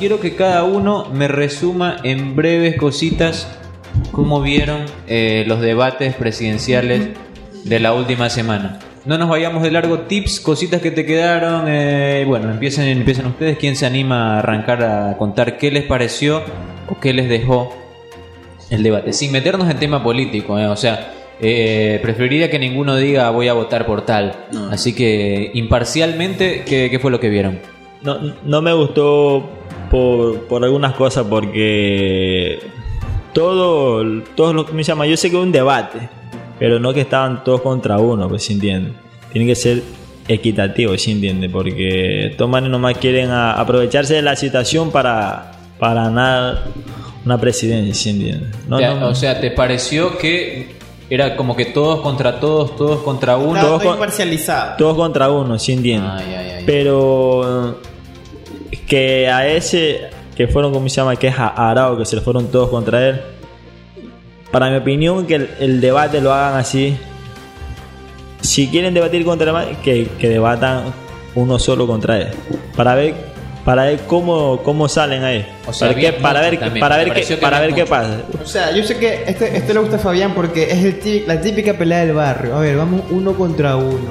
quiero que cada uno me resuma en breves cositas cómo vieron eh, los debates presidenciales de la última semana. No nos vayamos de largo, tips, cositas que te quedaron. eh, bueno, empiecen, empiecen ustedes. ¿Quién se anima a arrancar a contar qué les pareció o qué les dejó el debate? Sin meternos en tema político, eh, o sea, eh, preferiría que ninguno diga voy a votar por tal. Así que, imparcialmente, ¿qué, qué fue lo que vieron? No, no me gustó por, por algunas cosas porque todo, todo lo que me llama, yo sé que es un debate, pero no que estaban todos contra uno, pues si entiende. Tiene que ser equitativo, si entiende, porque toman nomás quieren a- aprovecharse de la situación para, para ganar una presidencia, si entiende. No, Te- no, o sea, ¿te pareció que era como que todos contra todos, todos contra uno? Claro, Todos con- todos contra uno, si entiende. Ay, ay, ay. Pero que a ese que fueron, como se llama? Que es a Arao, que se le fueron todos contra él. Para mi opinión, que el, el debate lo hagan así. Si quieren debatir contra él, que, que debatan uno solo contra él. Para ver, para ver cómo, cómo salen ahí. O sea, para, que- ver, también, para ver, qué, para ver qué pasa. O sea, yo sé que este, este le gusta a Fabián porque es el tí- la típica pelea del barrio. A ver, vamos uno contra uno.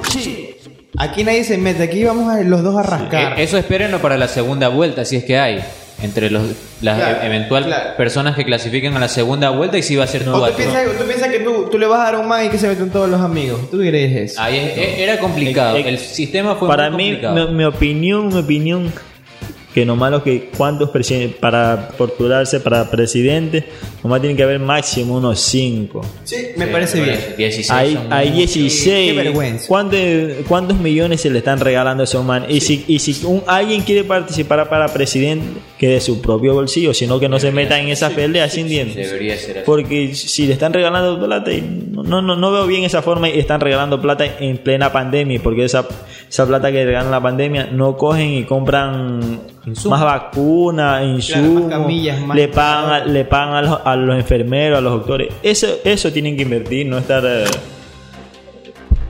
Aquí nadie se mete, aquí vamos a los dos a rascar. Eh, Eso espérenlo para la segunda vuelta, si es que hay. Entre los, las Claro, e- eventual claro. personas que clasifiquen a la segunda vuelta y si va a ser tú o a tú piensas, tú piensas que tú, tú le vas a dar un man y que se meten todos los amigos. ¿Tú crees eso? Ahí es- e- era complicado. Eh, eh, El sistema fue para muy mí, complicado. mi, mi opinión, mi opinión, que nomás lo que cuántos presidentes para postularse para presidente, nomás tienen que haber máximo unos 5. Sí, me Sí, parece bien. parece. 16 Hay, hay muchos. 16. Qué vergüenza. ¿Cuántos, cuántos millones se le están regalando a esos man? Y si, y si un, alguien quiere participar para presidente, que de su propio bolsillo, sino que no se meta en esas peleas, ¿sí? Debería ser así. Porque si le están regalando plata, y no, no, no veo bien esa forma y están regalando plata en plena pandemia, porque esa, esa plata que regalan en la pandemia no cogen y compran Insumos. más vacunas, insumos, más camillas, más- le pagan, a- le pagan a los, a los enfermeros, a los doctores. Eso, eso tienen que invertir, no estar eh,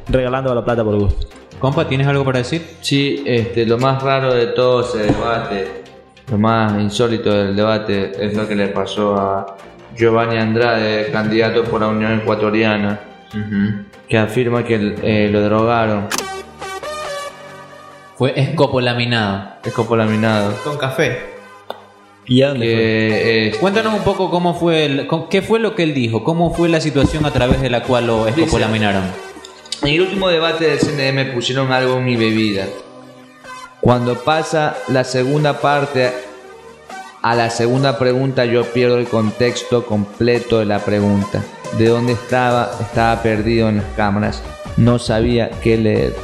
regalando la plata por gusto. Compa, ¿tienes algo para decir? Sí, este, lo más raro de todo ese debate, lo más insólito del debate es lo que le pasó a Giovanni Andrade, candidato por la Unión Ecuatoriana, que afirma que eh, lo drogaron, Fue escopolaminado. escopolaminado. Con café. ¿Y a dónde fue? Que, eh, Cuéntanos un poco cómo fue, el- con- qué fue lo que él dijo, cómo fue la situación a través de la cual lo escopolaminaron. En el último debate del CNM pusieron algo en mi bebida. Cuando pasa la segunda parte a la segunda pregunta yo pierdo el contexto completo de la pregunta. De dónde estaba, estaba perdido en las cámaras. No sabía qué leer.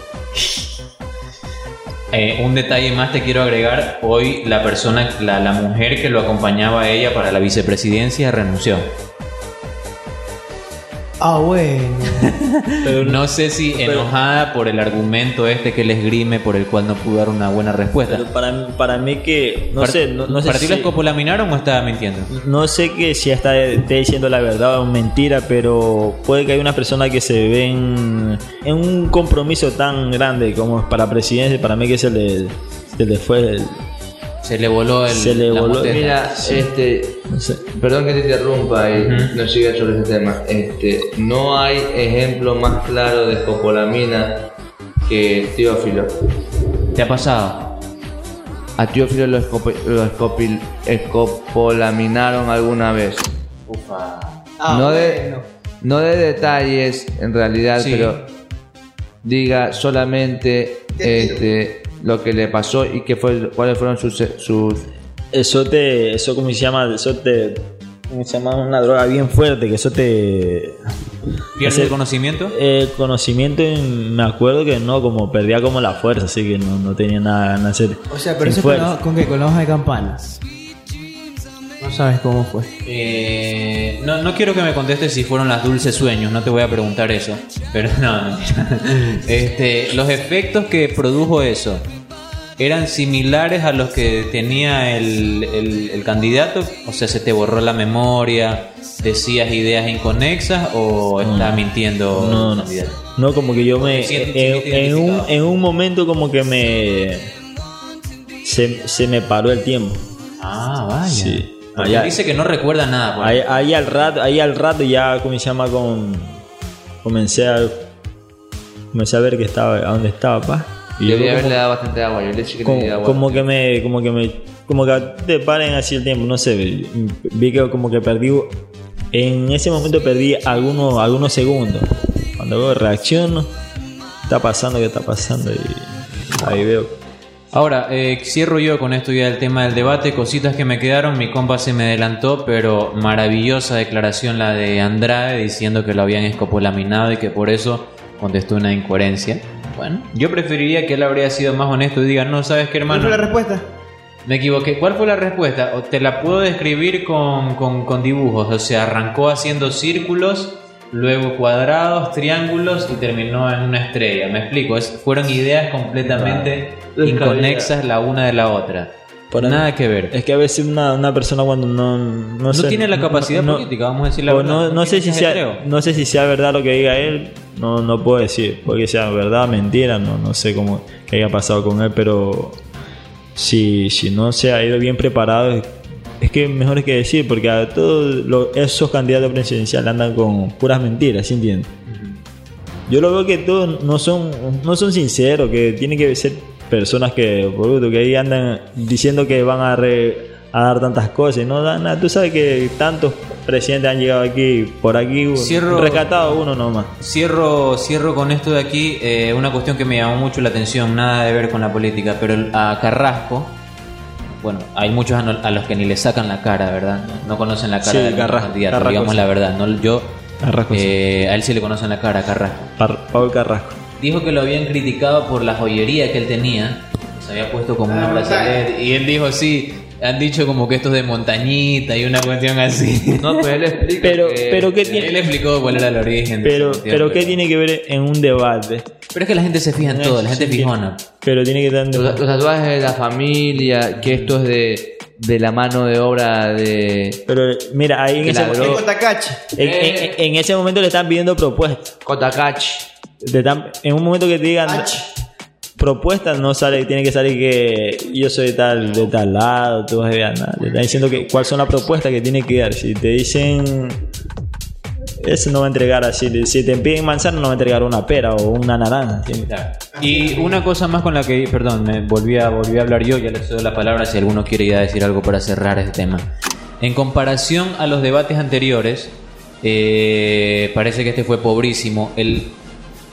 Eh, un detalle más te quiero agregar, hoy la persona, la, la mujer que lo acompañaba a ella para la vicepresidencia renunció. Ah, bueno. No sé si enojada por el argumento este que le esgrime por el cual no pudo dar una buena respuesta. Pero para, mí- para mí que, no sé, no, no sé ¿Para ti lo si- escopolaminaron o estaba mintiendo? No sé que si está esté diciendo la verdad o mentira, pero puede que haya una persona que se ven en un compromiso tan grande como para presidencia, para mí que se le, se le fue el- Se le voló el. Se le la voló-. Mira, este, no sé. perdón que te interrumpa y no siga sobre ese tema. Este, no hay ejemplo más claro de escopolamina que Teófilo. ¿Te ha pasado? A Teófilo lo, escope- lo escopil- escopolaminaron alguna vez. Ufa. Ah, no, de, bueno. no de detalles en realidad, Sí. pero diga solamente este, lo que le pasó y qué fue, cuáles fueron sus, sus Eso te, eso como se llama, eso te, ¿cómo se llama? Una droga bien fuerte, que eso te... ¿Pierdes el conocimiento? Eh, conocimiento, en- me acuerdo que no, como perdía como la fuerza, así que no, no tenía nada que hacer. O sea, pero eso con, con qué? Con la hoja de campanas. No sabes cómo fue. Eh, no, no quiero que me contestes si fueron las dulces sueños, no te voy a preguntar eso. Pero no, no. este, los efectos que produjo eso eran similares a los que tenía el, el- el candidato. O sea, se te borró la memoria, decías ideas inconexas o estás mintiendo No, no. candidato. No, como que yo me. En, un, en un momento, como que me. Se, se me paró el tiempo. Ah, vaya. Sí. Allá- dice que no recuerda nada. pues. Ahí, ahí al rato, ahí al rato ya, ¿cómo se llama? Con, comencé a comencé a ver que estaba, a dónde estaba, pa. Y Yo haberle dado bastante agua. Yo le dije que le como, di agua. como que me, como que me, como que te paren así el tiempo, no sé. Vi que como que perdí, en ese momento perdí algunos, algunos segundos. Cuando veo reacciono, está pasando, ¿qué está pasando? Y ahí veo. Ahora, eh, cierro yo con esto ya del tema del debate. Cositas que me quedaron. Mi compa se me adelantó, pero maravillosa declaración la de Andrade diciendo que lo habían escopolaminado y que por eso contestó una incoherencia. Bueno, yo preferiría que él habría sido más honesto y diga, no, ¿sabes qué, ¿Cuál hermano? fue la respuesta? Me equivoqué. ¿Cuál fue la respuesta? O te la puedo describir con, con- con dibujos. O sea, arrancó haciendo círculos, luego cuadrados, triángulos y terminó en una estrella. Me explico. Es- fueron ideas completamente inconexas la una de la otra. Por Nada que ver. Es que a veces una, una persona cuando no no, no sé, tiene la capacidad no- política, vamos a decir la verdad. no, no sé si sea, no sé si sea verdad lo que diga él, no, no puedo decir, porque sea verdad, mentira, no, no sé cómo qué haya pasado con él, pero si, si no se ha ido bien preparado, es, que mejor es que decir, porque a todos los- esos candidatos presidenciales andan con puras mentiras, ¿sí entiendes? Yo lo veo que todos no son, no son sinceros, que tienen que ser personas que, bruto, que ahí andan diciendo que van a, re- a dar tantas cosas y no dan nada. Tú sabes que tantos presidentes han llegado aquí, por aquí, Cierro- rescatado uno nomás. Cierro, cierro con esto de aquí, eh, una cuestión que me llamó mucho la atención, nada de ver con la política, pero a Carrasco, bueno, hay muchos a, no- a los que ni le sacan la cara, ¿verdad? No, no conocen la cara Sí, del Carrasco, candidato, Carrasco, digamos sí. la verdad. No, yo, Carrasco, sí. eh, a él sí le conocen la cara, Carrasco. Par- Paul Carrasco. Dijo que lo habían criticado por la joyería que él tenía, se había puesto como una brazalete, y él dijo, sí, han dicho como que esto es de montañita y una cuestión así. No, pero él explica Pero, que- pero qué Él tiene, explicó cuál era el origen. de pero, pero qué tiene que ver en un debate. Pero es que la gente se fija en todo, la gente Sí, fijona. Pero tiene que estar en Los, tatuajes de la familia, que esto es de, de la mano de obra de Pero mira, ahí en ese, la en, ese momento le están pidiendo propuestas. Cotacachi. En un momento que te digan Ach. propuestas, no sale, tiene que salir que yo soy de tal, de tal lado, tú vas a ver nada. Te están diciendo que cuáles son las propuestas que tiene que dar. Si te dicen eso no va a entregar así. Si te piden manzana, no va a entregar una pera o una naranja. ¿sí? Y una cosa más con la que, perdón, me volví a, volví a hablar yo, ya les doy la palabra si alguno quiere ir a decir algo para cerrar este tema. En comparación a los debates anteriores, eh, parece que este fue pobrísimo. El,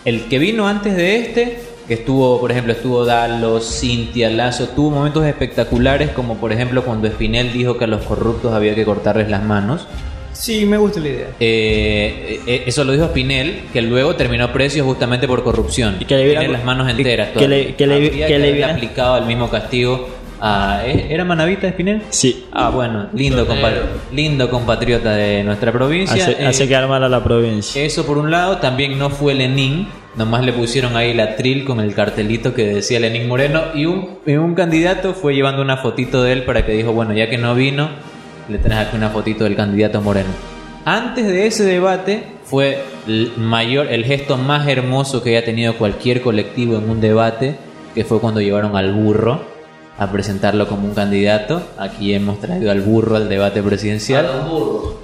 el que vino antes de este, que estuvo, por ejemplo, estuvo Dalos, Cintia, Lazo, tuvo momentos espectaculares, como por ejemplo cuando Espinel dijo que a los corruptos había que cortarles las manos. Sí, me gusta la idea. Eh, eh, eso lo dijo Spinel, que luego terminó precio justamente por corrupción. Y que le hubiera- Tiene las manos que- enteras. que le- que le- que que le haberle hubiera- aplicado el mismo castigo a... ¿eh? ¿Era Manavita Spinel? Sí. Ah, bueno, lindo, compa- lindo compatriota de nuestra provincia. Hace, Eh, hace quedar mal a la provincia. eso por un lado, también no fue Lenín, nomás le pusieron ahí la tril con el cartelito que decía Lenín Moreno y un, y un candidato fue llevando una fotito de él para que dijo, bueno, ya que no vino, le traes aquí una fotito del candidato Moreno. Antes de ese debate fue el mayor, el gesto más hermoso que haya tenido cualquier colectivo en un debate, que fue cuando llevaron al burro a presentarlo como un candidato. Aquí hemos traído al burro al debate presidencial.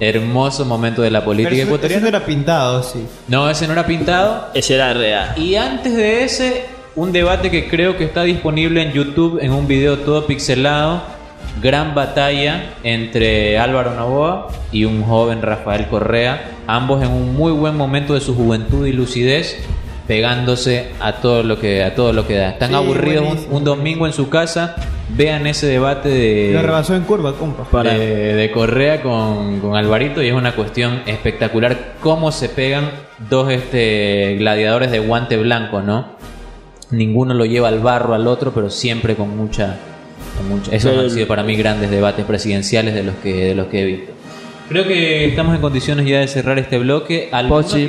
Hermoso momento de la política ecuatoriana. no era pintado, sí. No, ese no era pintado. Ese era real. Y antes de ese, un debate que creo que está disponible en YouTube en un video todo pixelado. Gran batalla entre Álvaro Novoa y un joven Rafael Correa. Ambos en un muy buen momento de su juventud y lucidez. Pegándose a todo lo que, a todo lo que da. Están Sí, aburridos un, domingo en su casa. Vean ese debate de. Lo rebasó en curva, compa. Para- de, de Correa con, con Alvarito y es una cuestión espectacular cómo se pegan dos este, gladiadores de guante blanco, ¿no? Ninguno lo lleva al barro al otro, pero siempre con mucha... Con mucha esos Pero- han sido para mí grandes debates presidenciales de los que, de los que he visto. Creo que estamos en condiciones ya de cerrar este bloque. ¿Alguno Pochi.